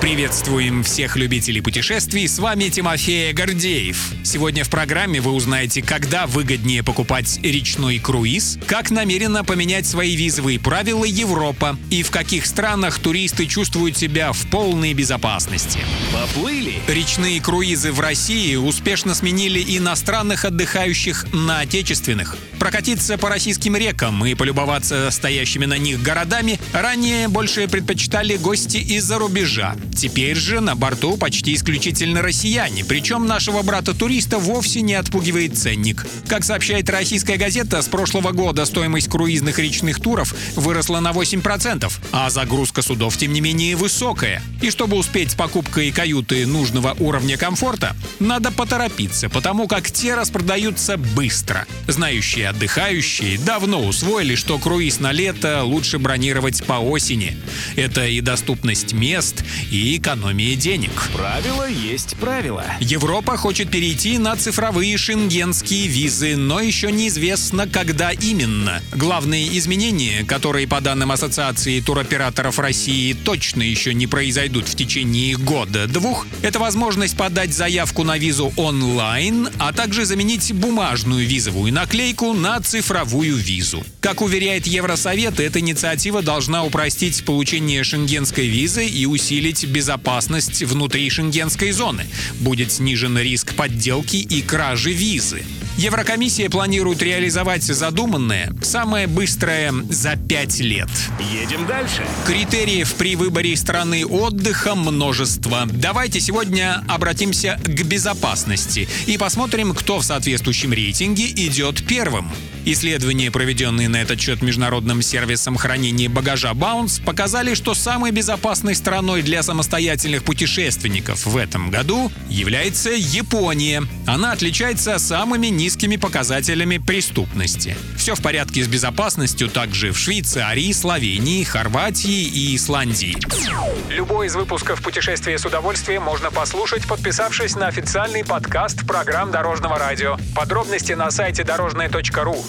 Приветствуем всех любителей путешествий, с вами Тимофей Гордеев. Сегодня в программе вы узнаете, когда выгоднее покупать речной круиз, как намеренно поменять свои визовые правила Европа и в каких странах туристы чувствуют себя в полной безопасности. Поплыли? Речные круизы в России успешно сменили иностранных отдыхающих на отечественных. Прокатиться по российским рекам и полюбоваться стоящими на них городами ранее больше предпочитали гости из-за рубежа. Теперь же на борту почти исключительно россияне, причем нашего брата-туриста вовсе не отпугивает ценник. Как сообщает российская газета, с прошлого года стоимость круизных речных туров выросла на 8%, а загрузка судов, тем не менее, высокая. И чтобы успеть с покупкой каюты нужного уровня комфорта, надо поторопиться, потому как те распродаются быстро. Знающие отдыхающие давно усвоили, что круиз на лето лучше бронировать по осени. Это и доступность мест, и экономия денег. Правило есть правило. Европа хочет перейти на цифровые шенгенские визы, но еще неизвестно, когда именно. Главные изменения, которые, по данным Ассоциации туроператоров России, точно еще не произойдут в течение года-двух, это возможность подать заявку на визу онлайн, а также заменить бумажную визовую наклейку на цифровую визу. Как уверяет Евросовет, эта инициатива должна упростить получение шенгенской визы и усилить безопасность внутри шенгенской зоны. Будет снижен риск подделки и кражи визы. Еврокомиссия планирует реализовать задуманное самое быстрое за пять лет. Едем дальше. Критериев при выборе страны отдыха множество. Давайте сегодня обратимся к безопасности и посмотрим, кто в соответствующем рейтинге идет первым. Исследования, проведенные на этот счет международным сервисом хранения багажа Bounce, показали, что самой безопасной страной для самостоятельных путешественников в этом году является Япония. Она отличается самыми низкими показателями преступности. Все в порядке с безопасностью также в Швейцарии, Словении, Хорватии и Исландии. Любой из выпусков «Путешествие с удовольствием» можно послушать, подписавшись на официальный подкаст программ Дорожного радио. Подробности на сайте дорожное.ру.